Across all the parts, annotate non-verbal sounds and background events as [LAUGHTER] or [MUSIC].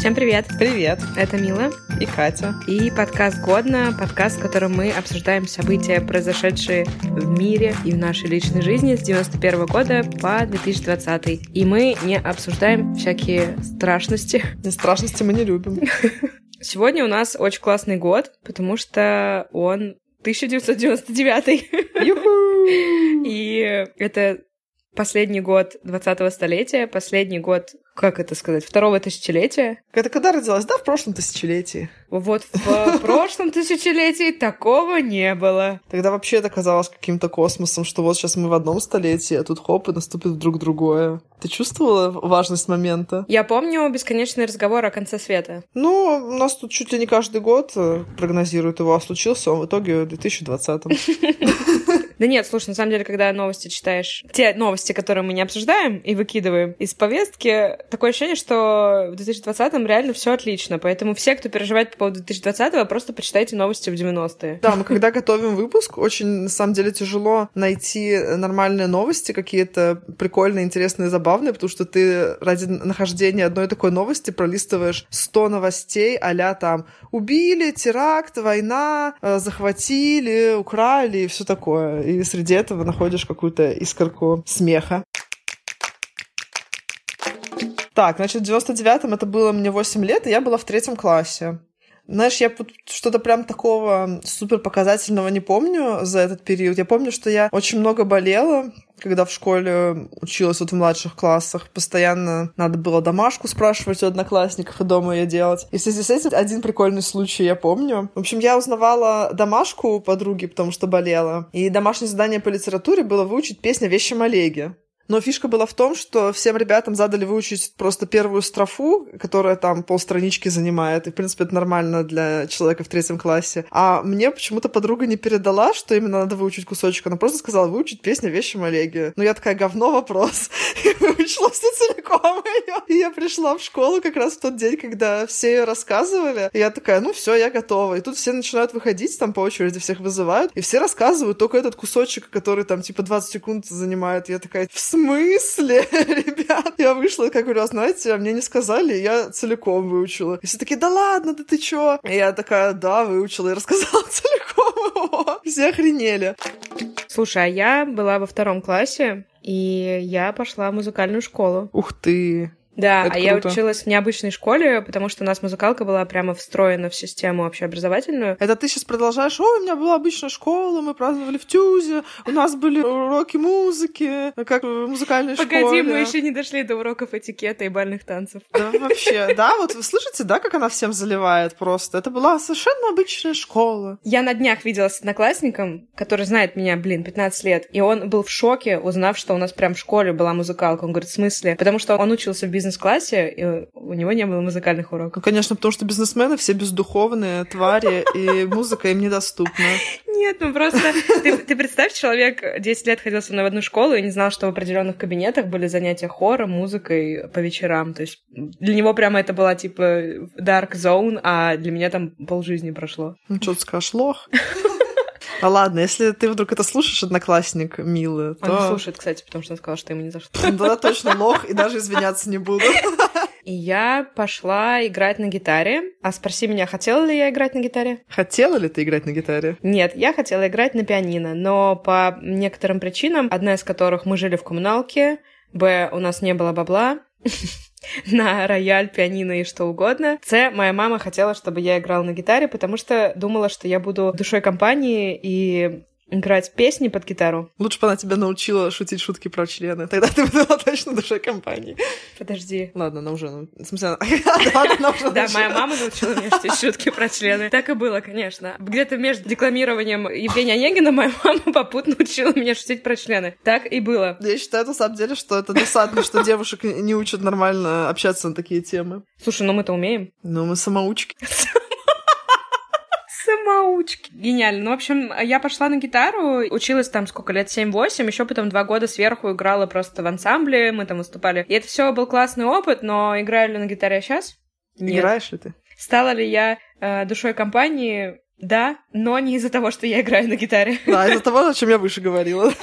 Всем привет! Привет! Это Мила и Катя. И подкаст «Годно», подкаст, в котором мы обсуждаем события, произошедшие в мире и в нашей личной жизни с 91 года по 2020. И мы не обсуждаем всякие страшности. [LAUGHS] Не страшности мы не любим. [LAUGHS] Сегодня у нас очень классный год, потому что он 1999. [LAUGHS] И это последний год 20-го столетия, последний год, как это сказать, второго тысячелетия. Это когда родилась? Да, в прошлом тысячелетии. Вот в прошлом тысячелетии такого не было. Тогда вообще это казалось каким-то космосом, что вот сейчас мы в одном столетии, а тут хоп, и наступит вдруг другое. Ты чувствовала важность момента? Я помню бесконечный разговор о конце света. Ну, у нас тут чуть ли не каждый год э, прогнозируют его, а случился он в итоге в 2020 [LAUGHS] Да нет, слушай, на самом деле, когда новости читаешь, те новости, которые мы не обсуждаем и выкидываем из повестки, такое ощущение, что в 2020-м реально все отлично. Поэтому все, кто переживает по поводу 2020-го, просто почитайте новости в 90-е. Да, мы когда готовим выпуск, очень, на самом деле, тяжело найти нормальные новости, какие-то прикольные, интересные, забавные, потому что ты ради нахождения одной такой новости пролистываешь 100 новостей а там убили, теракт, война, захватили, украли и все такое и среди этого находишь какую-то искорку смеха. Так, значит, в 99-м это было мне 8 лет, и я была в третьем классе. Знаешь, я что-то прям такого супер показательного не помню за этот период. Я помню, что я очень много болела, когда в школе училась вот в младших классах. Постоянно надо было домашку спрашивать у одноклассников и дома ее делать. И в связи с этим один прикольный случай я помню. В общем, я узнавала домашку у подруги, потому что болела. И домашнее задание по литературе было выучить песню о вещем Олеге. Но фишка была в том, что всем ребятам задали выучить просто первую строфу, которая там полстранички занимает. И, в принципе, это нормально для человека в третьем классе. А мне почему-то подруга не передала, что именно надо выучить кусочек. Она просто сказала выучить песню о вещем Олеге. Ну, я такая, говно вопрос. [LAUGHS] И выучила все целиком ее. И я пришла в школу как раз в тот день, когда все ее рассказывали. И я такая, ну все, я готова. И тут все начинают выходить, там по очереди всех вызывают. И все рассказывают только этот кусочек, который там типа 20 секунд занимает. И я такая, в смысле, [LAUGHS] ребят? Я вышла, как говорю, а знаете, мне не сказали, я целиком выучила. И все такие, да ладно, да ты чё? И я такая, да, выучила и рассказала [LAUGHS] целиком. Все охренели. Слушай, а я была во втором классе, и я пошла в музыкальную школу. Ух ты! Да, Это а я круто. училась в необычной школе, потому что у нас музыкалка была прямо встроена в систему общеобразовательную. Это ты сейчас продолжаешь, ой, у меня была обычная школа, мы праздновали в Тюзе, у нас были уроки музыки, как в музыкальной Погоди, школе. мы еще не дошли до уроков этикета и бальных танцев. Да, вообще, да, вот вы слышите, да, как она всем заливает просто? Это была совершенно обычная школа. Я на днях виделась с одноклассником, который знает меня, блин, 15 лет, и он был в шоке, узнав, что у нас прям в школе была музыкалка. Он говорит, в смысле? Потому что он учился в бизнес-классе, и у него не было музыкальных уроков. Ну, конечно, потому что бизнесмены все бездуховные твари, и музыка им недоступна. Нет, ну просто ты, представь, человек 10 лет ходил со мной в одну школу и не знал, что в определенных кабинетах были занятия хором, музыкой по вечерам. То есть для него прямо это была типа dark zone, а для меня там полжизни прошло. Ну, что ты скажешь, лох? А ладно, если ты вдруг это слушаешь, одноклассник милый, Он то... не слушает, кстати, потому что он сказал, что ему не зашло. Да, точно [LAUGHS] лох, и даже извиняться не буду. И я пошла играть на гитаре. А спроси меня, хотела ли я играть на гитаре? Хотела ли ты играть на гитаре? Нет, я хотела играть на пианино, но по некоторым причинам, одна из которых мы жили в коммуналке, б, у нас не было бабла, [LAUGHS] [LAUGHS] на рояль, пианино и что угодно. С, моя мама хотела, чтобы я играла на гитаре, потому что думала, что я буду душой компании и играть песни под гитару. Лучше бы она тебя научила шутить шутки про члены. Тогда ты была точно душой компании. Подожди. Ладно, она уже... ну, В смысле, она- [LAUGHS] уже Да, моя мама научила меня шутить шутки про члены. Так и было, конечно. Где-то между декламированием Евгения Онегина моя мама попутно учила меня шутить про члены. Так и было. Я считаю, на самом деле, что это досадно, что девушек не учат нормально общаться на такие темы. Слушай, ну мы-то умеем. Ну, мы самоучки. [LAUGHS] Самоучки. Гениально. Ну, в общем, я пошла на гитару, училась там сколько лет, 7-8, еще потом два года сверху играла просто в ансамбле, мы там выступали. И это все был классный опыт, но играю ли на гитаре сейчас? Нет. Играешь ли ты? Стала ли я э, душой компании? Да, но не из-за того, что я играю на гитаре. Да, из-за того, о чем я выше говорила. [LAUGHS]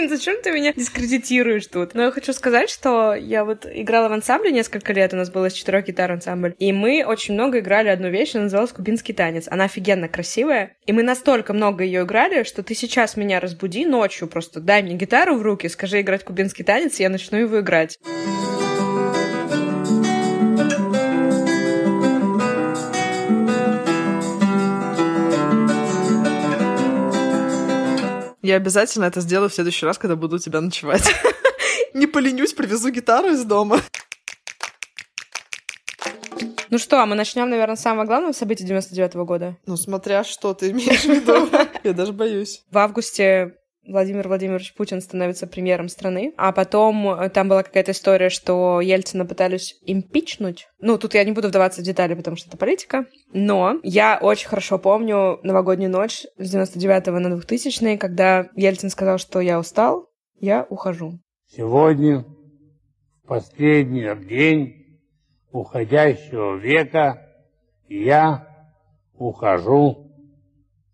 Блин, зачем ты меня дискредитируешь тут? Но я хочу сказать, что я вот играла в ансамбле несколько лет, у нас было с четырех гитар ансамбль, и мы очень много играли одну вещь, она называлась «Кубинский танец». Она офигенно красивая, и мы настолько много ее играли, что ты сейчас меня разбуди ночью, просто дай мне гитару в руки, скажи играть кубинский танец, и я начну его играть. Я обязательно это сделаю в следующий раз, когда буду у тебя ночевать. [LAUGHS] Не поленюсь, привезу гитару из дома. Ну что, а мы начнем, наверное, с самого главного события 99 -го года. Ну, смотря что ты имеешь в виду. [LAUGHS] Я даже боюсь. В августе Владимир Владимирович Путин становится премьером страны, а потом э, там была какая-то история, что Ельцина пытались импичнуть. Ну, тут я не буду вдаваться в детали, потому что это политика, но я очень хорошо помню новогоднюю ночь с 99 на 2000 когда Ельцин сказал, что я устал, я ухожу. Сегодня, последний день уходящего века, я ухожу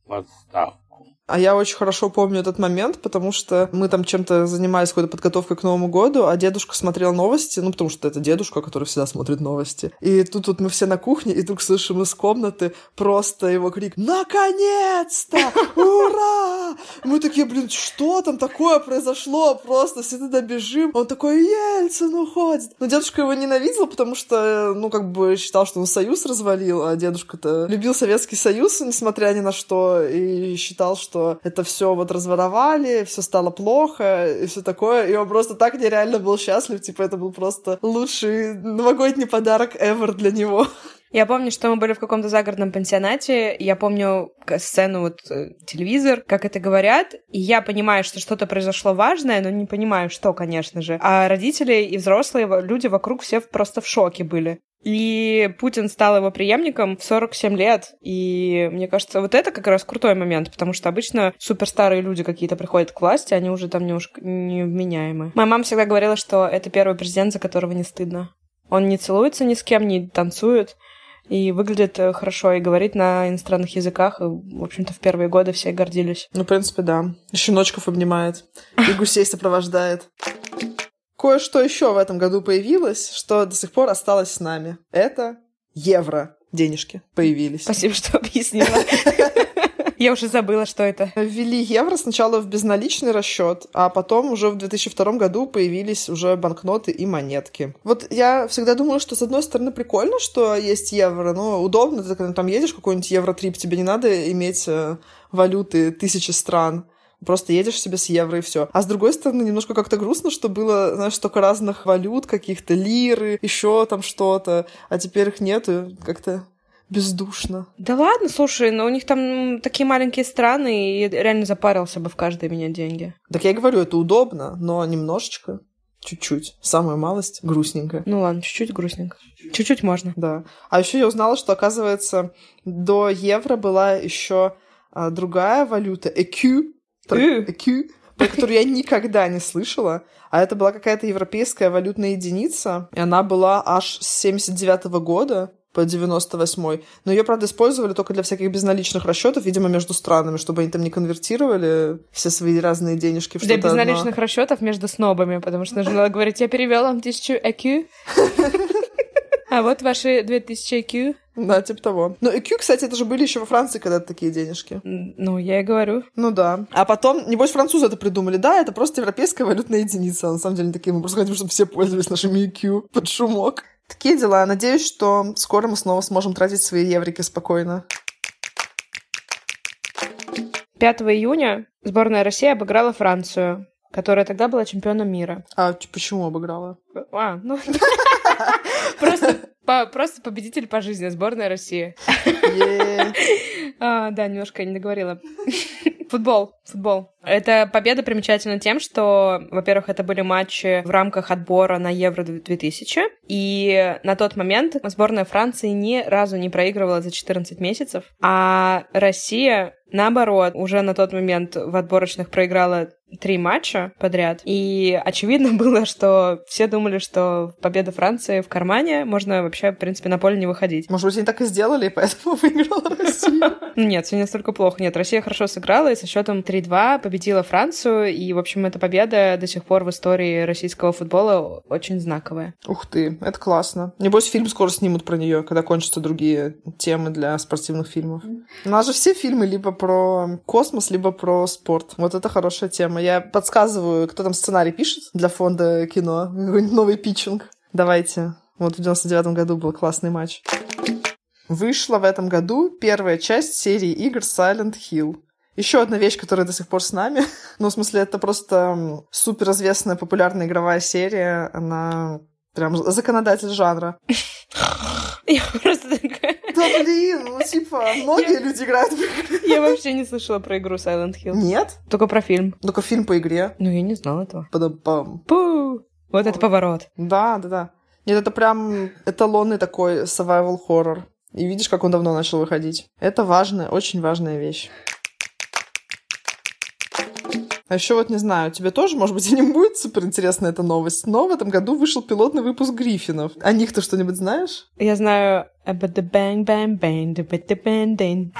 в отставку. А я очень хорошо помню этот момент, потому что мы там чем-то занимались какой-то подготовкой к Новому году, а дедушка смотрел новости, ну, потому что это дедушка, который всегда смотрит новости. И тут вот мы все на кухне, и вдруг слышим из комнаты просто его крик «Наконец-то! Ура!» Мы такие, блин, что там такое произошло? Просто все туда бежим. Он такой «Ельцин уходит!» Но дедушка его ненавидел, потому что, ну, как бы считал, что он Союз развалил, а дедушка-то любил Советский Союз, несмотря ни на что, и считал, что что это все вот разворовали, все стало плохо и все такое. И он просто так нереально был счастлив. Типа, это был просто лучший новогодний подарок ever для него. Я помню, что мы были в каком-то загородном пансионате. Я помню сцену, вот э, телевизор, как это говорят. И я понимаю, что что-то произошло важное, но не понимаю, что, конечно же. А родители и взрослые люди вокруг все просто в шоке были. И Путин стал его преемником в 47 лет. И мне кажется, вот это как раз крутой момент, потому что обычно суперстарые люди какие-то приходят к власти, они уже там немножко невменяемы. Моя мама всегда говорила, что это первый президент, за которого не стыдно. Он не целуется ни с кем, не танцует, и выглядит э, хорошо, и говорит на иностранных языках. И, в общем-то, в первые годы все гордились. Ну, в принципе, да. Щеночков обнимает, и гусей сопровождает. Кое-что еще в этом году появилось, что до сих пор осталось с нами. Это евро. Денежки появились. Спасибо, что объяснила. [LAUGHS] Я уже забыла, что это. Ввели евро сначала в безналичный расчет, а потом уже в 2002 году появились уже банкноты и монетки. Вот я всегда думала, что с одной стороны прикольно, что есть евро, но удобно, ты когда там едешь какой-нибудь евротрип, тебе не надо иметь э, валюты тысячи стран. Просто едешь себе с евро и все. А с другой стороны, немножко как-то грустно, что было, знаешь, только разных валют, каких-то лиры, еще там что-то, а теперь их нету. Как-то бездушно. Да ладно, слушай, но у них там такие маленькие страны, и реально запарился бы в каждой менять деньги. Так я говорю, это удобно, но немножечко, чуть-чуть, самая малость, грустненько. Ну ладно, чуть-чуть грустненько. Чуть-чуть можно. Да. А еще я узнала, что, оказывается, до евро была еще а, другая валюта, EQ, Q, про которую я никогда не слышала. А это была какая-то европейская валютная единица, и она была аж с 79 -го года по 98 Но ее, правда, использовали только для всяких безналичных расчетов, видимо, между странами, чтобы они там не конвертировали все свои разные денежки в Для безналичных одно. расчетов между снобами, потому что нужно говорить, я перевел вам тысячу EQ. [LAUGHS] А вот ваши 2000 IQ. Да, типа того. Но IQ, кстати, это же были еще во Франции когда-то такие денежки. Ну, я и говорю. Ну да. А потом, небось, французы это придумали. Да, это просто европейская валютная единица. На самом деле, такие мы просто хотим, чтобы все пользовались нашими IQ под шумок. Такие дела. Надеюсь, что скоро мы снова сможем тратить свои еврики спокойно. 5 июня сборная России обыграла Францию, которая тогда была чемпионом мира. А почему обыграла? А, ну... [LAUGHS] Просто, по, просто победитель по жизни, сборная России. Yeah. а, да, немножко не договорила. Футбол, футбол. Эта победа примечательна тем, что, во-первых, это были матчи в рамках отбора на Евро 2000, и на тот момент сборная Франции ни разу не проигрывала за 14 месяцев, а Россия наоборот, уже на тот момент в отборочных проиграла три матча подряд. И очевидно [LAUGHS] было, что все думали, что победа Франции в кармане, можно вообще, в принципе, на поле не выходить. Может быть, они так и сделали, и поэтому [LAUGHS] выиграла Россия? [LAUGHS] Нет, все не настолько плохо. Нет, Россия хорошо сыграла и со счетом 3-2 победила Францию. И, в общем, эта победа до сих пор в истории российского футбола очень знаковая. Ух ты, это классно. Небось, фильм скоро снимут про нее, когда кончатся другие темы для спортивных фильмов. У нас же все фильмы либо про космос, либо про спорт. Вот это хорошая тема. Я подсказываю, кто там сценарий пишет для фонда кино. Какой-нибудь новый питчинг. Давайте. Вот в 99 году был классный матч. Вышла в этом году первая часть серии игр Silent Hill. Еще одна вещь, которая до сих пор с нами. [LAUGHS] ну, в смысле, это просто суперизвестная популярная игровая серия. Она прям законодатель жанра. [LAUGHS] Я просто такая... Да блин, ну типа, многие люди играют в игры. Я вообще не слышала про игру Silent Hill. Нет? Только про фильм. Только фильм по игре. Ну, я не знала этого. Падам-пам. Пу! Вот это поворот. Да, да, да. Нет, это прям эталонный такой survival horror. И видишь, как он давно начал выходить. Это важная, очень важная вещь. А еще вот не знаю, тебе тоже, может быть, и [LAUGHS] не будет супер интересна эта новость, но в этом году вышел пилотный выпуск Гриффинов. О них ты что-нибудь знаешь? Я знаю the bang bang bang, the bit the bang ding.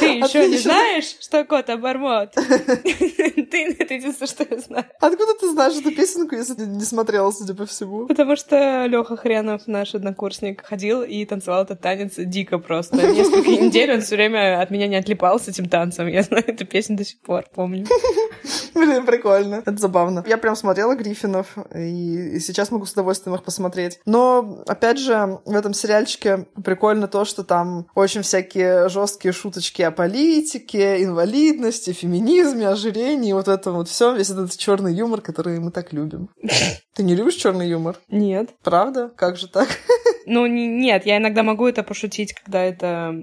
Ты еще не знаешь, что кот обормот? [LAUGHS] Ты это единственное, что я знаю. Откуда ты знаешь эту песенку, если ты не смотрела, судя по всему? Потому что Леха Хренов, наш однокурсник, ходил и танцевал этот танец дико просто. Несколько [LAUGHS] недель он все время от меня не отлипал с этим танцем. Я знаю эту песню до сих пор, помню. [LAUGHS] Блин, прикольно. Это забавно. Я прям смотрела Гриффинов, и сейчас могу с удовольствием их посмотреть. Но, опять же, в этом сериальчике прикольно то, что там очень всякие жесткие шуточки о политике, инвалидности, феминизме, ожирении, вот этом вот все, весь этот черный юмор, который мы так любим. [LAUGHS] Ты не любишь черный юмор? Нет. Правда? Как же так? [LAUGHS] Ну, нет, я иногда могу это пошутить, когда это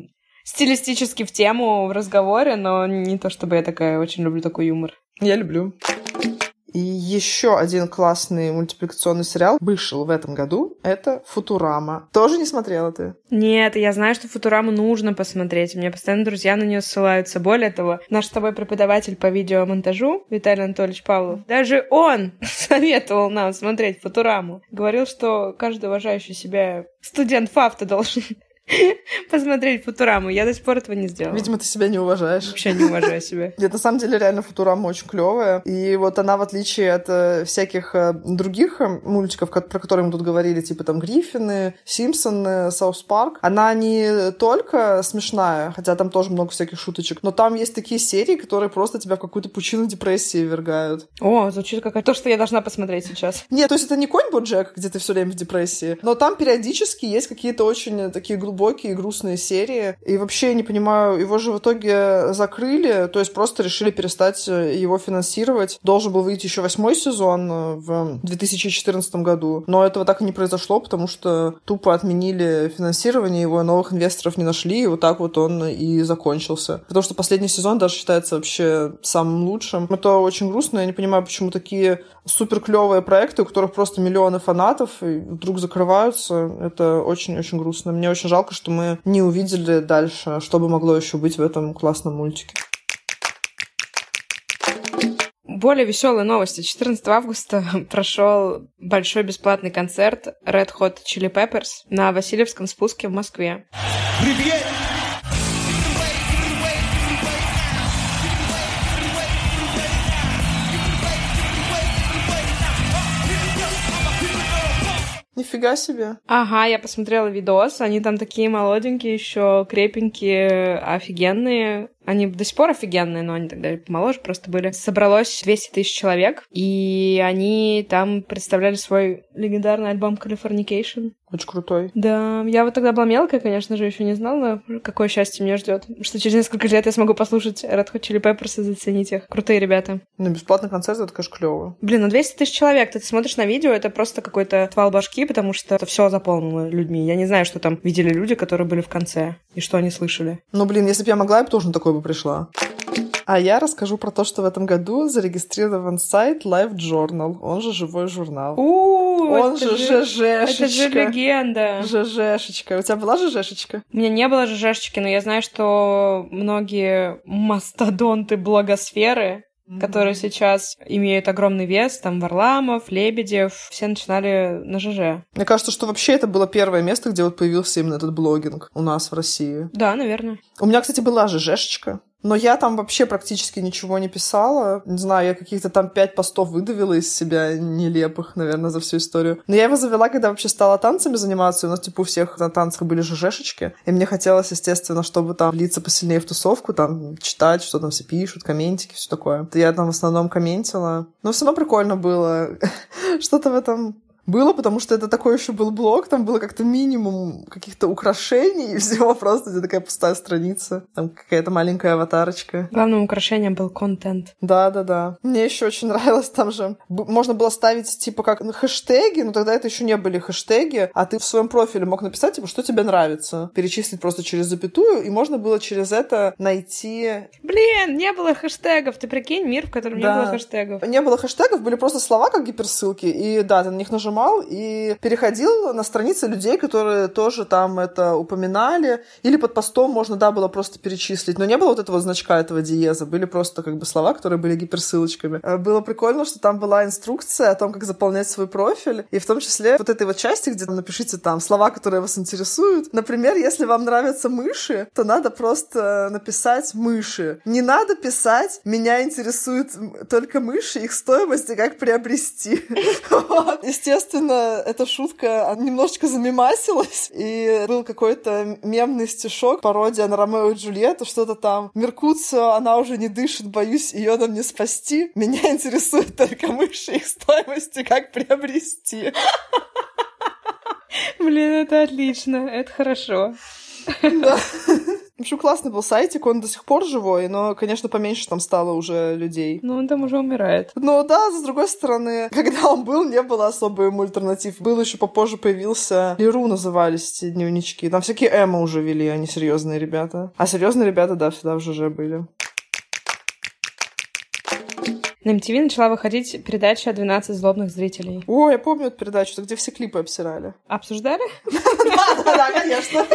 стилистически в тему в разговоре, но не то чтобы я такая очень люблю такой юмор. Я люблю. Еще один классный мультипликационный сериал вышел в этом году. Это «Футурама». Тоже не смотрела ты? Нет, я знаю, что «Футураму» нужно посмотреть. Мне постоянно друзья на нее ссылаются. Более того, наш с тобой преподаватель по видеомонтажу Виталий Анатольевич Павлов, даже он [LAUGHS] советовал нам смотреть «Футураму». Говорил, что каждый уважающий себя студент ФАФТа должен [LAUGHS] посмотреть Футураму. Я до сих пор этого не сделала. Видимо, ты себя не уважаешь. Вообще не уважаю себя. [LAUGHS] Нет, на самом деле реально Футурама очень клевая. И вот она, в отличие от э, всяких э, других э, мультиков, про которые мы тут говорили, типа там Гриффины, Симпсоны, South Park, она не только смешная, хотя там тоже много всяких шуточек, но там есть такие серии, которые просто тебя в какую-то пучину депрессии ввергают. О, звучит как то, что я должна посмотреть сейчас. Нет, то есть это не конь Боджек, где ты все время в депрессии, но там периодически есть какие-то очень такие глубокие, грустные серии. И вообще я не понимаю, его же в итоге закрыли, то есть просто решили перестать э, его финансировать. Должен был выйти еще восьмой сезон э, в 2014 году, но этого так и не произошло, потому что тупо отменили финансирование его, новых инвесторов не нашли, и вот так вот он и закончился. Потому что последний сезон даже считается вообще самым лучшим. Это очень грустно, я не понимаю, почему такие супер клевые проекты, у которых просто миллионы фанатов, и вдруг закрываются. Это очень-очень грустно. Мне очень жалко, что мы не увидели дальше, что бы могло еще быть в этом классном мультике. Более веселые новости. 14 августа [LAUGHS] прошел большой бесплатный концерт Red Hot Chili Peppers на Васильевском спуске в Москве. Привет! Нифига себе. Ага, я посмотрела видос. Они там такие молоденькие, еще крепенькие, офигенные. Они до сих пор офигенные, но они тогда помоложе просто были. Собралось 200 тысяч человек, и они там представляли свой легендарный альбом Californication. Очень крутой. Да, я вот тогда была мелкая, конечно же, еще не знала, какое счастье меня ждет. Что через несколько лет я смогу послушать Red Hot Chili Peppers и заценить их. Крутые ребята. Ну, бесплатный концерт, это, конечно, клево. Блин, ну 200 тысяч человек. Ты смотришь на видео, это просто какой-то твал башки, потому что это все заполнено людьми. Я не знаю, что там видели люди, которые были в конце, и что они слышали. Ну, блин, если бы я могла, я бы тоже на такое бы пришла. А я расскажу про то, что в этом году зарегистрирован сайт Live Journal, он же живой журнал. У, он же ЖЖшечка. Это же легенда. ЖЖшечка. У тебя была ЖЖшечка? У меня не было ЖЖшечки, но я знаю, что многие мастодонты благосферы которые сейчас имеют огромный вес, там Варламов, Лебедев, все начинали на ЖЖ. Мне кажется, что вообще это было первое место, где вот появился именно этот блогинг у нас в России. Да, наверное. У меня, кстати, была ЖЖшечка. Но я там вообще практически ничего не писала. Не знаю, я каких-то там пять постов выдавила из себя нелепых, наверное, за всю историю. Но я его завела, когда вообще стала танцами заниматься. У нас, типа, у всех на танцах были ЖЖшечки. И мне хотелось, естественно, чтобы там влиться посильнее в тусовку, там читать, что там все пишут, комментики, все такое. Я там в основном комментила. Но все равно прикольно было. [LAUGHS] Что-то в этом было, потому что это такой еще был блог, там было как-то минимум каких-то украшений и всего, [LAUGHS] просто где такая пустая страница, там какая-то маленькая аватарочка. Главным украшением был контент. Да-да-да. Мне еще очень [LAUGHS] нравилось, там же можно было ставить типа как хэштеги, но тогда это еще не были хэштеги, а ты в своем профиле мог написать, типа, что тебе нравится, перечислить просто через запятую, и можно было через это найти... Блин, не было хэштегов, ты прикинь, мир, в котором да. не было хэштегов. Не было хэштегов, были просто слова как гиперссылки, и да, ты на них нажимал нажимал и переходил на страницы людей, которые тоже там это упоминали. Или под постом можно, да, было просто перечислить. Но не было вот этого значка, этого диеза. Были просто как бы слова, которые были гиперссылочками. Э, было прикольно, что там была инструкция о том, как заполнять свой профиль. И в том числе вот этой вот части, где напишите там слова, которые вас интересуют. Например, если вам нравятся мыши, то надо просто написать мыши. Не надо писать «меня интересуют только мыши, их стоимость и как приобрести». [LAUGHS] Естественно, естественно, эта шутка немножечко замемасилась, и был какой-то мемный стишок, пародия на Ромео и Джульетту, что-то там «Меркуцио, она уже не дышит, боюсь, ее нам не спасти. Меня интересует только мыши, их стоимости, как приобрести». Блин, это отлично, это хорошо. Да. В общем, классный был сайтик, он до сих пор живой, но, конечно, поменьше там стало уже людей. Ну, он там уже умирает. Но да, с другой стороны, [LAUGHS] когда он был, не было особо ему альтернатив. Был еще попозже появился Леру назывались эти дневнички. Там всякие эмо уже вели, они серьезные ребята. А серьезные ребята, да, всегда в ЖЖ были. На MTV начала выходить передача «12 злобных зрителей». О, я помню эту передачу, где все клипы обсирали. Обсуждали? [LAUGHS] Да, да, да, конечно.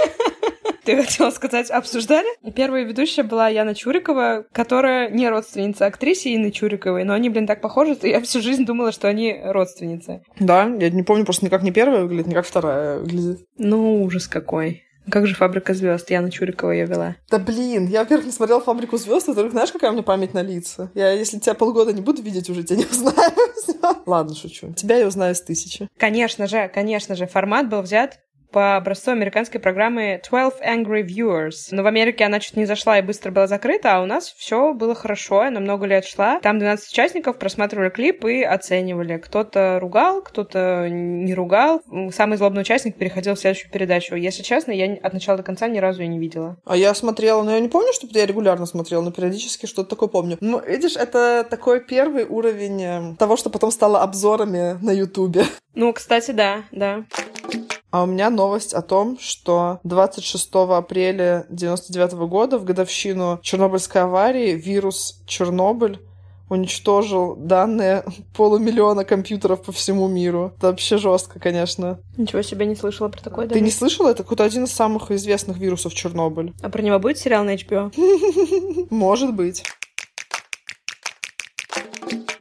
Ты [LAUGHS] хотела сказать, обсуждали? Первая ведущая была Яна Чурикова, которая не родственница актрисе Инны Чуриковой, но они, блин, так похожи, что я всю жизнь думала, что они родственницы. Да, я не помню, просто никак не первая выглядит, никак вторая выглядит. Ну, ужас какой. Как же «Фабрика звезд? Яна Чурикова ее вела. Да блин, я, во-первых, не смотрела «Фабрику звезд», а только знаешь, какая у меня память на лица? Я, если тебя полгода не буду видеть, уже тебя не узнаю. [LAUGHS] Ладно, шучу. Тебя я узнаю с тысячи. Конечно же, конечно же. Формат был взят по образцу американской программы 12 Angry Viewers. Но в Америке она чуть не зашла и быстро была закрыта, а у нас все было хорошо, она много лет шла. Там 12 участников просматривали клип и оценивали. Кто-то ругал, кто-то не ругал. Самый злобный участник переходил в следующую передачу. Если честно, я от начала до конца ни разу ее не видела. А я смотрела, но я не помню, чтобы я регулярно смотрела, но периодически что-то такое помню. Ну, видишь, это такой первый уровень э, того, что потом стало обзорами на Ютубе. Ну, кстати, да, да. А у меня новость о том, что 26 апреля 99 года, в годовщину Чернобыльской аварии, вирус Чернобыль уничтожил данные полумиллиона компьютеров по всему миру. Это вообще жестко, конечно. Ничего себе, не слышала про такое. Ты не слышала? Это какой-то один из самых известных вирусов Чернобыль. А про него будет сериал на HBO? [LAUGHS] Может быть.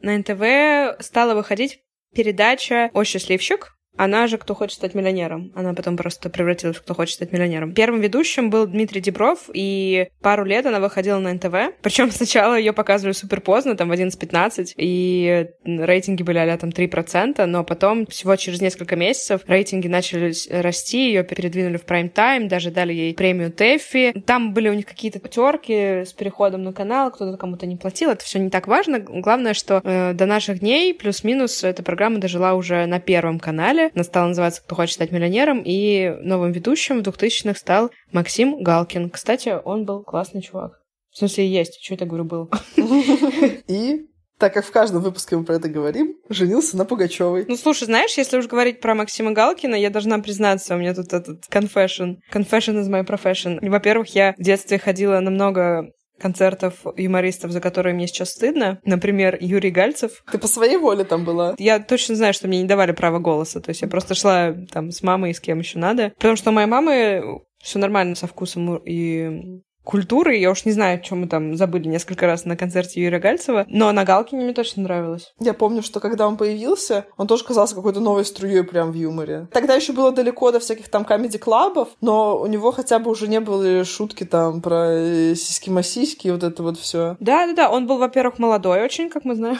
На НТВ стала выходить передача «О счастливчик», она же «Кто хочет стать миллионером». Она потом просто превратилась в «Кто хочет стать миллионером». Первым ведущим был Дмитрий Дебров, и пару лет она выходила на НТВ. Причем сначала ее показывали супер поздно, там в 11-15, и рейтинги были а там 3%, но потом всего через несколько месяцев рейтинги начали расти, ее передвинули в прайм-тайм, даже дали ей премию Тэффи. Там были у них какие-то терки с переходом на канал, кто-то кому-то не платил, это все не так важно. Главное, что э, до наших дней плюс-минус эта программа дожила уже на Первом канале, она стала называться «Кто хочет стать миллионером», и новым ведущим в 2000-х стал Максим Галкин. Кстати, он был классный чувак. В смысле, есть. Что это говорю, был? [LAUGHS] И так как в каждом выпуске мы про это говорим, женился на Пугачевой. Ну, слушай, знаешь, если уж говорить про Максима Галкина, я должна признаться, у меня тут этот confession. Confession is my profession. Во-первых, я в детстве ходила на много концертов юмористов, за которые мне сейчас стыдно. Например, Юрий Гальцев. Ты по своей воле там была? Я точно знаю, что мне не давали права голоса. То есть я просто шла там с мамой и с кем еще надо. Потому что у моей мамы все нормально со вкусом и культуры. Я уж не знаю, о чем мы там забыли несколько раз на концерте Юрия Гальцева, но на Галкине мне точно нравилось. Я помню, что когда он появился, он тоже казался какой-то новой струей прям в юморе. Тогда еще было далеко до всяких там комедий-клабов, но у него хотя бы уже не было шутки там про сиськи-масиськи и вот это вот все. Да-да-да, он был, во-первых, молодой очень, как мы знаем.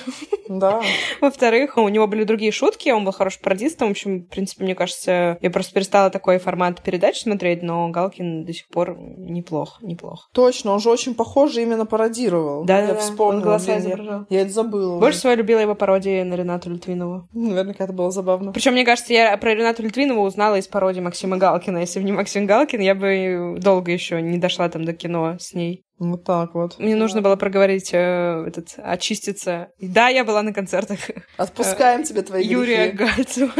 Да. [LAUGHS] Во-вторых, у него были другие шутки, он был хорошим пародистом. В общем, в принципе, мне кажется, я просто перестала такой формат передач смотреть, но Галкин до сих пор неплохо, неплохо неплох. Точно, он же очень похоже именно пародировал. Да, я да, вспомнила. Он голоса изображал. Я это забыла. Больше всего я любила его пародии на Ренату Литвинову. Наверняка это было забавно. Причем, мне кажется, я про Ренату Литвинову узнала из пародии Максима Галкина. Если бы не Максим Галкин, я бы долго еще не дошла там до кино с ней. Вот так вот. Мне нужно было проговорить э, этот, очиститься. И да, я была на концертах. Отпускаем тебе твои Юрия грехи. Гальцева.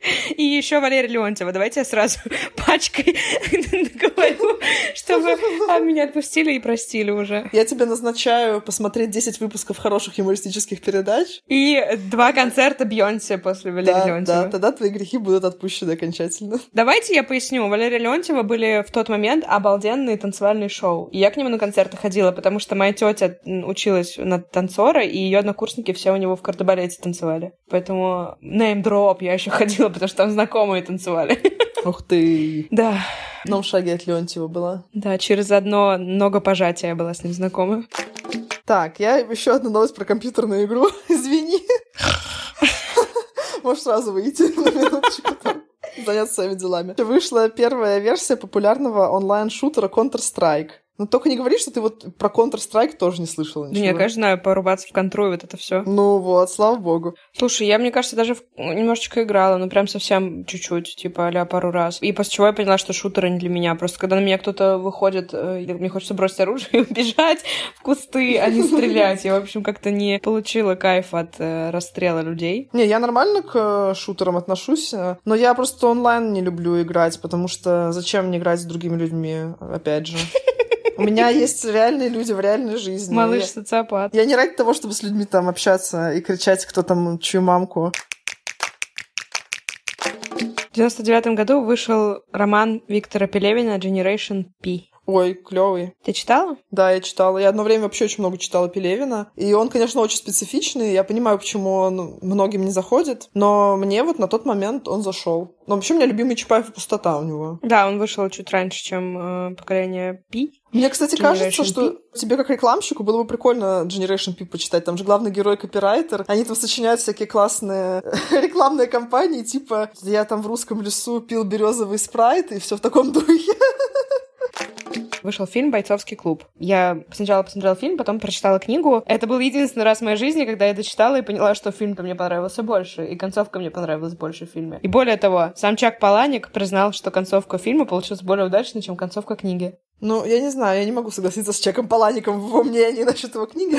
[LAUGHS] И еще Валерия Леонтьева. Давайте я сразу [LAUGHS] пачкой [LAUGHS] говорю, чтобы а, меня отпустили и простили уже. Я тебе назначаю посмотреть 10 выпусков хороших юмористических передач. И два концерта Бьонсе после Валерии Да, Леонтьева. да, тогда твои грехи будут отпущены окончательно. Давайте я поясню. Валерия Леонтьева были в тот момент обалденные танцевальные шоу. И я к нему на концерты ходила, потому что моя тетя училась на танцора, и ее однокурсники все у него в кардебалете танцевали. Поэтому name-drop я еще ходила, потому что там знакомые танцевали. [LAUGHS] Ух ты. Да, В одном шаге от Леонтьева была. да, через одно ногопожатие я была с ним знакома. Так, я еще одну новость про компьютерную игру. [LAUGHS] Извини. [LAUGHS] Можешь сразу выйти на минуточку там. Заняться своими делами. Вышла первая версия популярного онлайн-шутера Counter-Strike. Но только не говори, что ты вот про Counter-Strike тоже не слышала Да ничего. не, конечно, знаю, порубаться в контру вот это все. Ну вот, слава богу. Слушай, я, мне кажется, даже в- немножечко играла, ну прям совсем чуть-чуть, типа а пару раз. И после чего я поняла, что шутеры не для меня. Просто когда на меня кто-то выходит, э, мне хочется бросить оружие и [LAUGHS] убежать в кусты, а не стрелять. Я, в общем, как-то не получила кайф от э, расстрела людей. Не, я нормально к э, шутерам отношусь, но я просто онлайн не люблю играть, потому что зачем мне играть с другими людьми, опять же. [LAUGHS] У меня [LAUGHS] есть реальные люди в реальной жизни. Малыш Я- социопат. Я не ради того, чтобы с людьми там общаться и кричать, кто там чью мамку. В 99 году вышел роман Виктора Пелевина «Generation P». Ой, клевый. Ты читала? Да, я читала. Я одно время вообще очень много читала Пелевина. И он, конечно, очень специфичный. Я понимаю, почему он многим не заходит. Но мне вот на тот момент он зашел. Но вообще у меня любимый Чапаев и пустота у него. Да, он вышел чуть раньше, чем э, поколение P. Мне, кстати, Generation кажется, P? что тебе как рекламщику было бы прикольно Generation P почитать. Там же главный герой копирайтер. Они там сочиняют всякие классные [LAUGHS] рекламные кампании, типа я там в русском лесу пил березовый спрайт и все в таком [LAUGHS] духе. Вышел фильм «Бойцовский клуб». Я сначала посмотрела фильм, потом прочитала книгу. Это был единственный раз в моей жизни, когда я дочитала и поняла, что фильм-то мне понравился больше, и концовка мне понравилась больше в фильме. И более того, сам Чак Паланик признал, что концовка фильма получилась более удачной, чем концовка книги. Ну, я не знаю, я не могу согласиться с Чаком Палаником в его мнении насчет его книги.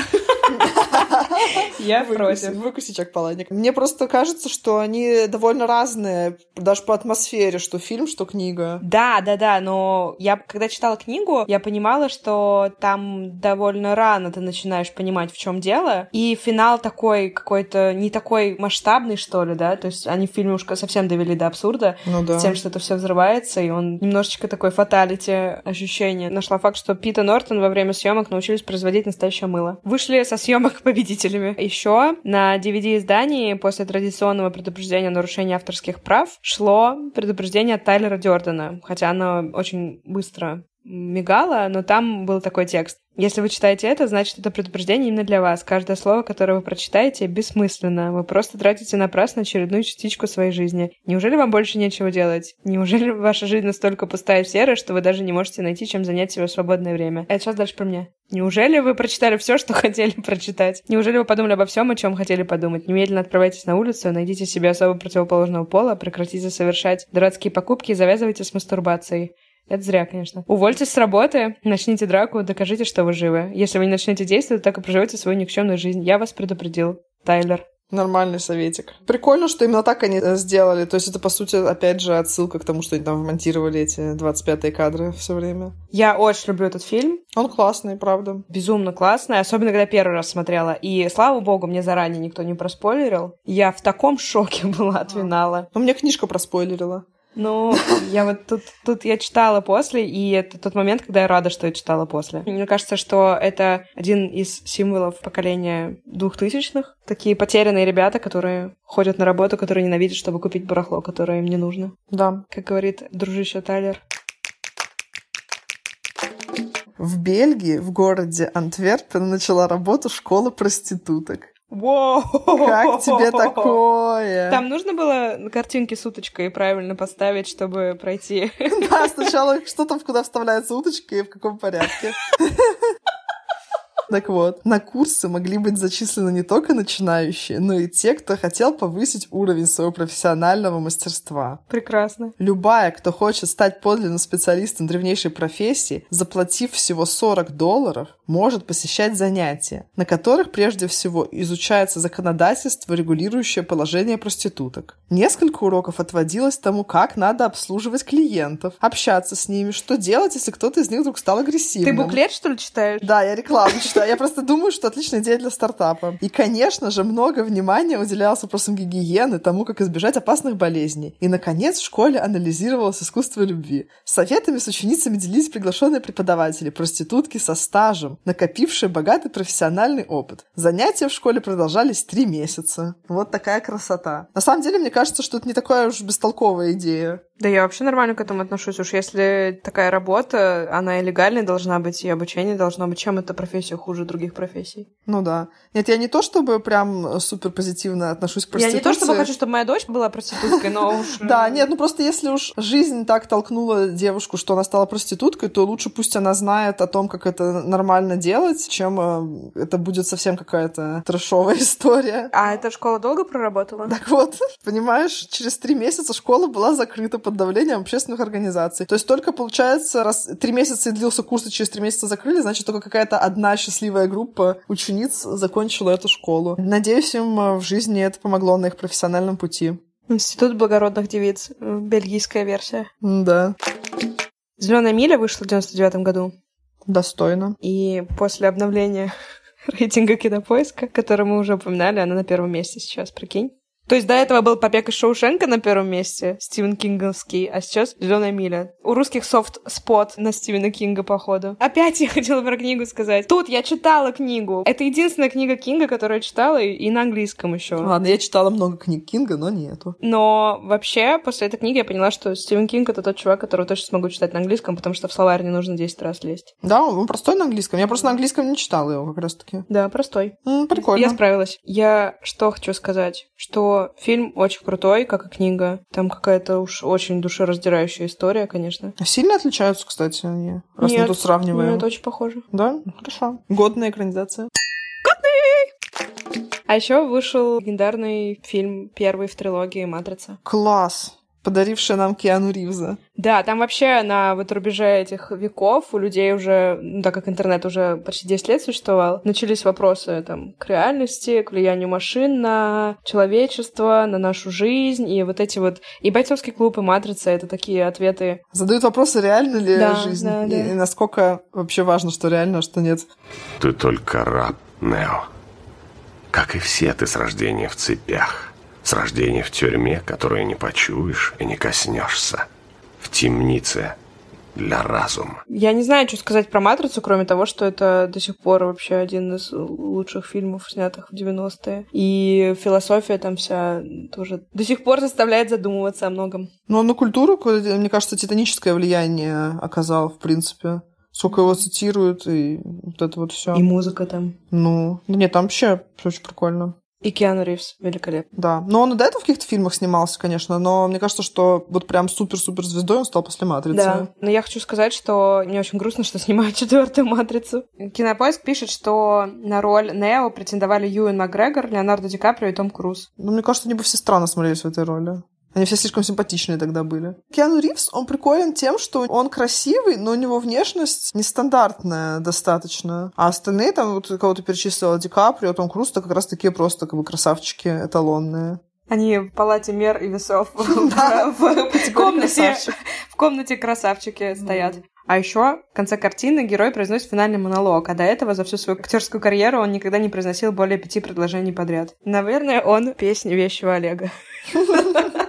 Я против. выкуси Чак Паланик. Мне просто кажется, что они довольно разные, даже по атмосфере, что фильм, что книга. Да, да, да, но я, когда читала книгу, я понимала, что там довольно рано ты начинаешь понимать, в чем дело, и финал такой какой-то не такой масштабный, что ли, да, то есть они в фильме уж совсем довели до абсурда, Ну да. тем, что это все взрывается, и он немножечко такой фаталити ощущение. Нашла факт, что Пит и Нортон во время съемок научились производить настоящее мыло. Вышли со съемок [LAUGHS] победителями. Еще на DVD-издании после традиционного предупреждения о нарушении авторских прав шло предупреждение от Тайлера Дёрдена, хотя оно очень быстро мигало, но там был такой текст. Если вы читаете это, значит, это предупреждение именно для вас. Каждое слово, которое вы прочитаете, бессмысленно. Вы просто тратите напрасно очередную частичку своей жизни. Неужели вам больше нечего делать? Неужели [LAUGHS] ваша жизнь настолько пустая и серая, что вы даже не можете найти, чем занять себе свободное время? Это сейчас дальше про меня. Неужели вы прочитали все, что [LAUGHS] хотели прочитать? Неужели вы подумали обо всем, о чем хотели подумать? Немедленно отправляйтесь на улицу, найдите себе особо противоположного пола, прекратите совершать дурацкие покупки и завязывайте с мастурбацией. Это зря, конечно. Увольтесь с работы, начните драку, докажите, что вы живы. Если вы не начнете действовать, так и проживете свою никчемную жизнь. Я вас предупредил. Тайлер. Нормальный советик. Прикольно, что именно так они э, сделали. То есть это, по сути, опять же, отсылка к тому, что они там вмонтировали эти 25-е кадры все время. Я очень люблю этот фильм. Он классный, правда. Безумно классный, особенно когда первый раз смотрела. И, слава богу, мне заранее никто не проспойлерил. Я в таком [LAUGHS] шоке была от финала. Ну, мне книжка проспойлерила. Ну, я вот тут, тут я читала после, и это тот момент, когда я рада, что я читала после. Мне кажется, что это один из символов поколения двухтысячных. Такие потерянные ребята, которые ходят на работу, которые ненавидят, чтобы купить барахло, которое им не нужно. Да. Как говорит дружище Тайлер. В Бельгии, в городе Антверпен, начала работу школа проституток. Воу! Как тебе такое? Там нужно было картинки с уточкой правильно поставить, чтобы пройти. [LAUGHS] Да, сначала что там, куда вставляется уточка и в каком порядке. Так вот, на курсы могли быть зачислены не только начинающие, но и те, кто хотел повысить уровень своего профессионального мастерства. Прекрасно. Любая, кто хочет стать подлинным специалистом древнейшей профессии, заплатив всего 40 долларов, может посещать занятия, на которых прежде всего изучается законодательство, регулирующее положение проституток. Несколько уроков отводилось тому, как надо обслуживать клиентов, общаться с ними, что делать, если кто-то из них вдруг стал агрессивным. Ты буклет, что ли, читаешь? Да, я рекламу [LAUGHS] читаю. Я просто думаю, что отличная идея для стартапа. И, конечно же, много внимания уделялось вопросам гигиены, тому, как избежать опасных болезней. И, наконец, в школе анализировалось искусство любви. Советами с ученицами делились приглашенные преподаватели, проститутки со стажем, накопившие богатый профессиональный опыт. Занятия в школе продолжались три месяца. Вот такая красота. На самом деле, мне кажется, что это не такая уж бестолковая идея. Да я вообще нормально к этому отношусь. Уж если такая работа, она и легальной должна быть, и обучение должно быть. Чем эта профессия хуже других профессий? Ну да. Нет, я не то, чтобы прям супер позитивно отношусь к проституции. Я не то, чтобы хочу, чтобы моя дочь была проституткой, но уж... [LAUGHS] Да, нет, ну просто если уж жизнь так толкнула девушку, что она стала проституткой, то лучше пусть она знает о том, как это нормально делать, чем э, это будет совсем какая-то трэшовая [LAUGHS] история. А эта школа долго проработала? Так вот, [LAUGHS] понимаешь, через три месяца школа была закрыта под давлением общественных организаций. То есть только, получается, раз три месяца и длился курс, и через три месяца закрыли, значит, только какая-то одна счастливая группа учениц закончила эту школу. Надеюсь, им э, в жизни это помогло на их профессиональном пути. Институт благородных девиц. э, Бельгийская версия. Да, Зеленая миля вышла в 99 году. Достойно. И после обновления [LAUGHS] рейтинга кинопоиска, который мы уже упоминали, она на первом месте сейчас, прикинь. То есть до этого был «Побег из Шоушенка» на первом месте, Стивен Кинговский, а сейчас «Зеленая миля». У русских soft spot на Стивена Кинга, походу. Опять [LAUGHS] я хотела про книгу сказать. Тут я читала книгу. Это единственная книга Кинга, которую я читала, и на английском еще. Ладно, я читала много книг Кинга, но не эту. Но вообще, после этой книги я поняла, что Стивен Кинг — это тот чувак, которого точно смогу читать на английском, потому что в словарь не нужно 10 раз лезть. Да, он простой на английском. Я просто на английском не читала его как раз-таки. Да, простой. М, прикольно. Я справилась. Я что хочу сказать, что фильм очень крутой, как и книга. Там какая-то уж очень душераздирающая история, конечно. А Сильно отличаются, кстати, они, раз мы Нет, тут сравниваем. Нет, очень похоже. Да? Хорошо. Годная экранизация. А еще вышел легендарный фильм первый в трилогии «Матрица». Класс. Подарившая нам Киану Ривза. Да, там вообще на вот рубеже этих веков у людей уже, ну, так как интернет уже почти 10 лет существовал, начались вопросы там к реальности, к влиянию машин на человечество, на нашу жизнь, и вот эти вот... И бойцовский клуб, и матрица — это такие ответы. Задают вопросы, реально ли Да, жизнь, да, и, да. и насколько вообще важно, что реально, а что нет. Ты только раб, Нео. Как и все, ты с рождения в цепях. С рождения в тюрьме, которую не почуешь и не коснешься. В темнице для разума. Я не знаю, что сказать про «Матрицу», кроме того, что это до сих пор вообще один из лучших фильмов, снятых в 90-е. И философия там вся тоже до сих пор заставляет задумываться о многом. Но он на культуру, мне кажется, титаническое влияние оказал, в принципе. Сколько его цитируют, и вот это вот все. И музыка там. Ну, да нет, там вообще очень прикольно. И Киану Ривз великолепно. Да. Но он и до этого в каких-то фильмах снимался, конечно, но мне кажется, что вот прям супер-супер звездой он стал после «Матрицы». Да, но я хочу сказать, что мне очень грустно, что снимают четвертую матрицу. Кинопоиск пишет, что на роль Нео претендовали Юэн Макгрегор, Леонардо Ди Каприо и Том Круз. Ну, мне кажется, они бы все странно смотрелись в этой роли. Они все слишком симпатичные тогда были. Киану Ривз, он приколен тем, что он красивый, но у него внешность нестандартная достаточно. А остальные там, вот кого ты перечислила, Ди Каприо, Том Круз, это как раз такие просто как бы красавчики эталонные. Они в палате мер и весов [LAUGHS] [LAUGHS] в комнате, в комнате красавчики стоят. А еще в конце картины герой произносит финальный монолог, а до этого за всю свою актерскую карьеру он никогда не произносил более пяти предложений подряд. Наверное, он песню вещего Олега [LAUGHS]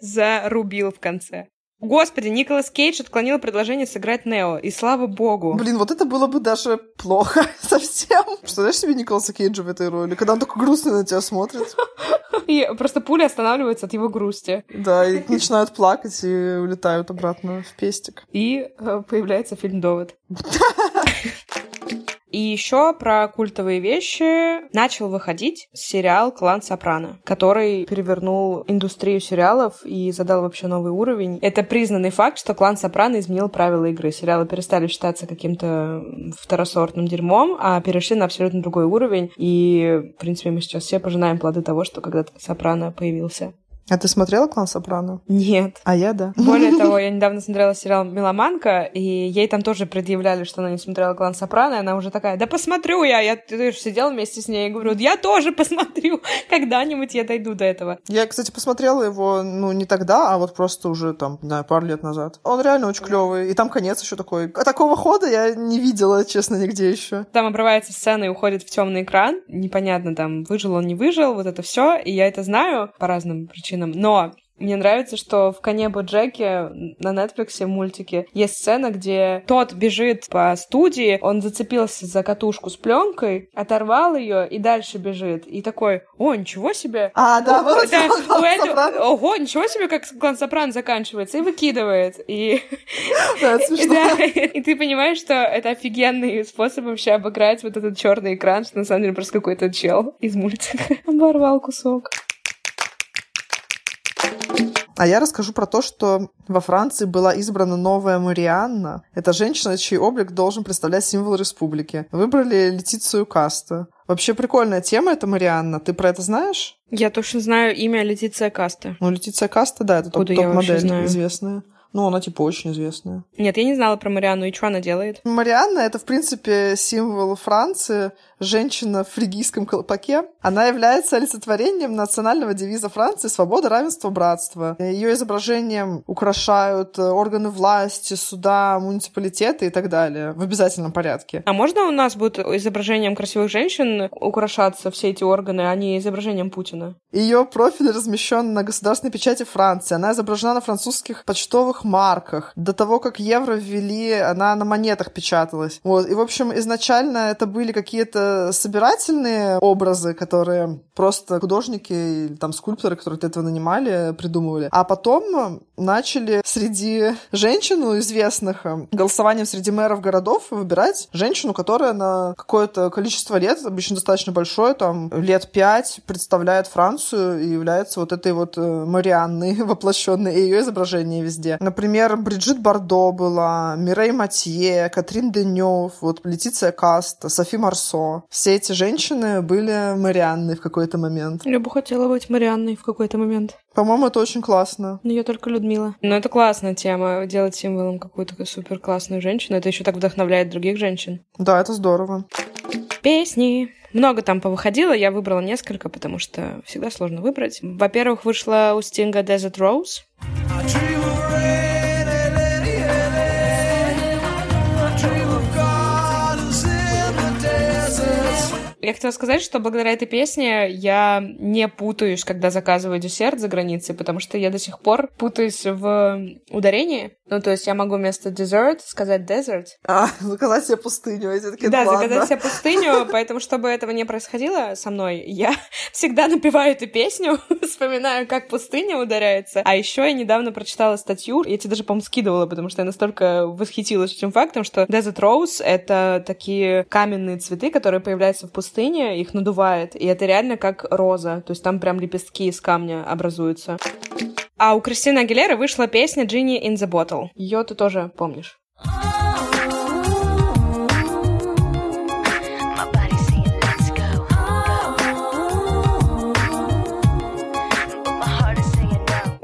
зарубил в конце. Господи, Николас Кейдж отклонил предложение сыграть Нео, и слава богу. Блин, вот это было бы даже плохо [LAUGHS] совсем. Представляешь себе Николаса Кейджа в этой роли, когда он такой грустный на тебя смотрит? И просто пули останавливаются от его грусти. Да, и начинают плакать и улетают обратно в пестик. И э, появляется фильм «Довод». [LAUGHS] И еще про культовые вещи начал выходить сериал «Клан Сопрано», который перевернул индустрию сериалов и задал вообще новый уровень. Это признанный факт, что «Клан Сопрано» изменил правила игры. Сериалы перестали считаться каким-то второсортным дерьмом, а перешли на абсолютно другой уровень. И, в принципе, мы сейчас все пожинаем плоды того, что когда-то «Сопрано» появился. А ты смотрела «Клан Сопрано»? Нет. А я да. Более того, [LAUGHS] я недавно смотрела сериал «Меломанка», и ей там тоже предъявляли, что она не смотрела «Клан Сопрано», и она уже такая, да посмотрю я. Я ты же сидела вместе с ней и говорю, я тоже посмотрю. [LAUGHS] Когда-нибудь я дойду до этого. Я, кстати, посмотрела его, ну, не тогда, а вот просто уже там, не знаю, пару лет назад. Он реально очень клевый, и там конец еще такой. А такого хода я не видела, честно, нигде еще. Там обрывается сцена и уходит в темный экран. Непонятно, там, выжил он, не выжил, вот это все. И я это знаю по разным причинам причинам. Но мне нравится, что в «Коне Боджеке» на Netflix мультике есть сцена, где тот бежит по студии, он зацепился за катушку с пленкой, оторвал ее и дальше бежит. И такой, о, ничего себе! А, да, вот да, у этого, Ого, ничего себе, как клан Сопрано заканчивается. И выкидывает. И... Да, это [LAUGHS] смешно. Да, и ты понимаешь, что это офигенный способ вообще обыграть вот этот черный экран, что на самом деле просто какой-то чел из мультика оборвал кусок. А я расскажу про то, что во Франции была избрана новая Марианна. Это женщина, чей облик должен представлять символ республики. Выбрали Летицию Каста. Вообще прикольная тема это Марианна. Ты про это знаешь? Я точно знаю имя Летиция Каста. Ну, Летиция Каста, да, это топ-модель известная. Ну, она типа очень известная. Нет, я не знала про Марианну. И что она делает? Марианна — это, в принципе, символ Франции. Женщина в фригийском колпаке. Она является олицетворением национального девиза Франции «Свобода, равенство, братство». Ее изображением украшают органы власти, суда, муниципалитеты и так далее в обязательном порядке. А можно у нас будет изображением красивых женщин украшаться все эти органы, а не изображением Путина? Ее профиль размещен на государственной печати Франции. Она изображена на французских почтовых марках. До того, как евро ввели, она на монетах печаталась. Вот. И, в общем, изначально это были какие-то собирательные образы, которые просто художники или там скульпторы, которые для этого нанимали, придумывали. А потом начали среди женщин известных голосованием среди мэров городов выбирать женщину, которая на какое-то количество лет, обычно достаточно большое, там лет пять, представляет Францию и является вот этой вот э, Марианной [LAUGHS] воплощенной, и ее изображение везде. Например, Бриджит Бардо была, Мирей Матье, Катрин Денев, вот Летиция Каста, Софи Марсо. Все эти женщины были Марианной в какой-то момент. Я бы хотела быть Марианной в какой-то момент. По-моему, это очень классно. Но я только Людмила. Но это классная тема, делать символом какую-то супер классную женщину. Это еще так вдохновляет других женщин. Да, это здорово. Песни. Много там повыходило, я выбрала несколько, потому что всегда сложно выбрать. Во-первых, вышла у Стинга Desert Rose. Я хотела сказать, что благодаря этой песне я не путаюсь, когда заказываю десерт за границей, потому что я до сих пор путаюсь в ударении. Ну, то есть я могу вместо dessert сказать desert. А, заказать себе пустыню. Эти такие, да, «Ну заказать себе пустыню, поэтому, чтобы этого не происходило со мной, я [LAUGHS] всегда напеваю эту песню, [LAUGHS] вспоминаю, как пустыня ударяется. А еще я недавно прочитала статью, я тебе даже, по-моему, скидывала, потому что я настолько восхитилась этим фактом, что desert rose — это такие каменные цветы, которые появляются в пустыне, их надувает, и это реально как роза, то есть там прям лепестки из камня образуются. А у Кристины Агилеры вышла песня «Genie in the Bottle». Ее ты тоже помнишь.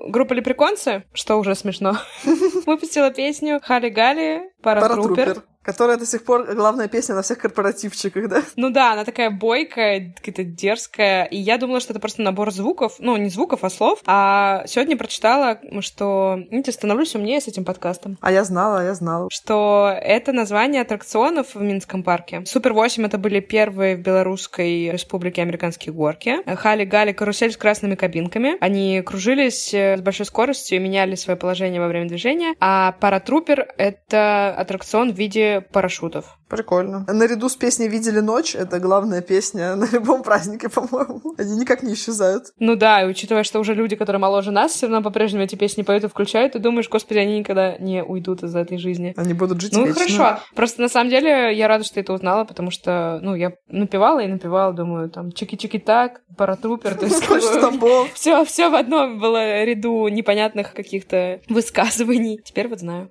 Группа Лепреконцы, что уже смешно, [LAUGHS] выпустила песню Хали Гали Паратрупер. Которая до сих пор главная песня на всех корпоративчиках, да? Ну да, она такая бойкая, какая-то дерзкая. И я думала, что это просто набор звуков. Ну, не звуков, а слов. А сегодня прочитала, что... Видите, становлюсь умнее с этим подкастом. А я знала, я знала. Что это название аттракционов в Минском парке. Супер 8 это были первые в Белорусской республике американские горки. Хали Гали карусель с красными кабинками. Они кружились с большой скоростью и меняли свое положение во время движения. А Паратрупер — это аттракцион в виде парашютов. Прикольно. Наряду с песней «Видели ночь» — это главная песня [LAUGHS] на любом празднике, по-моему. Они никак не исчезают. Ну да, и учитывая, что уже люди, которые моложе нас, все равно по-прежнему эти песни поют и включают, ты думаешь, господи, они никогда не уйдут из этой жизни. Они будут жить Ну вечно. хорошо. Просто на самом деле я рада, что это узнала, потому что, ну, я напевала и напевала, думаю, там, чики-чики так, паратрупер, то есть [LAUGHS] все, все в одном было ряду непонятных каких-то высказываний. Теперь вот знаю.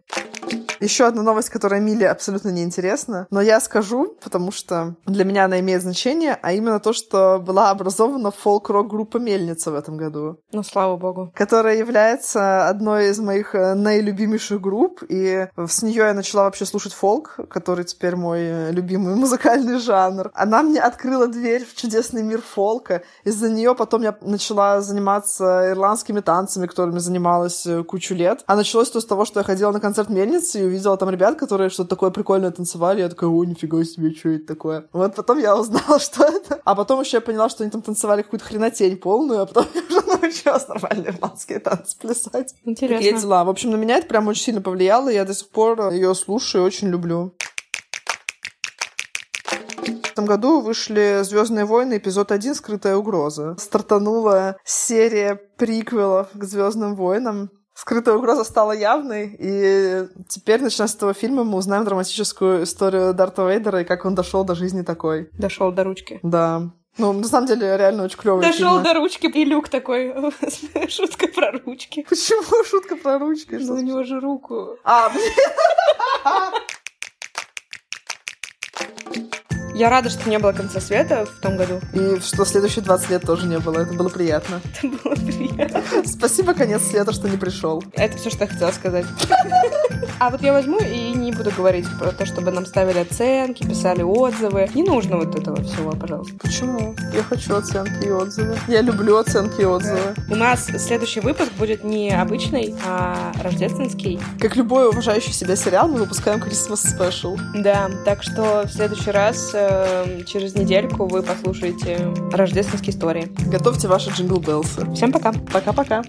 Еще одна новость, которая Миле абсолютно неинтересна, но я скажу, потому что для меня она имеет значение, а именно то, что была образована фолк-рок группа «Мельница» в этом году, Ну, слава богу. которая является одной из моих э, наилюбимейших групп, и с нее я начала вообще слушать фолк, который теперь мой э, любимый [LAUGHS] музыкальный жанр. Она мне открыла дверь в чудесный мир фолка. Из-за нее потом я начала заниматься ирландскими танцами, которыми занималась э, кучу лет. А началось то с того, что я ходила на концерт «Мельницы» увидела там ребят, которые что-то такое прикольное танцевали. Я такая, о, нифига себе, что это такое? Вот потом я узнала, [LAUGHS] что это. А потом еще я поняла, что они там танцевали какую-то хренотень полную, а потом [LAUGHS] я уже научилась нормальные ирландские танцы плясать. Такие Интересно. дела. В общем, на меня это прям очень сильно повлияло, и я до сих пор ее слушаю и очень люблю. В этом году вышли Звездные войны эпизод 1 Скрытая угроза. Стартанула серия приквелов к Звездным войнам. Скрытая угроза стала явной, и теперь, начиная с этого фильма, мы узнаем драматическую историю Дарта Вейдера и как он дошел до жизни такой. Дошел до ручки. Да. Ну, на самом деле, реально очень клевый Дошел до ручки, и Люк такой, [LAUGHS] шутка про ручки. Почему шутка про ручки? Что У него же руку. А, блин. [LAUGHS] Я рада, что не было конца света в том году. И что следующие 20 лет тоже не было. Это было приятно. Это было приятно. Спасибо, конец света, что не пришел. Это все, что я хотела сказать. А вот я возьму и не буду говорить про то, чтобы нам ставили оценки, писали отзывы. Не нужно вот этого всего, пожалуйста. Почему? Я хочу оценки и отзывы. Я люблю оценки и отзывы. У нас следующий выпуск будет не обычный, а рождественский. Как любой уважающий себя сериал, мы выпускаем Christmas Special. Да, так что в следующий раз, э, через недельку, вы послушаете рождественские истории. Готовьте ваши джингл белсы. Всем пока! Пока-пока.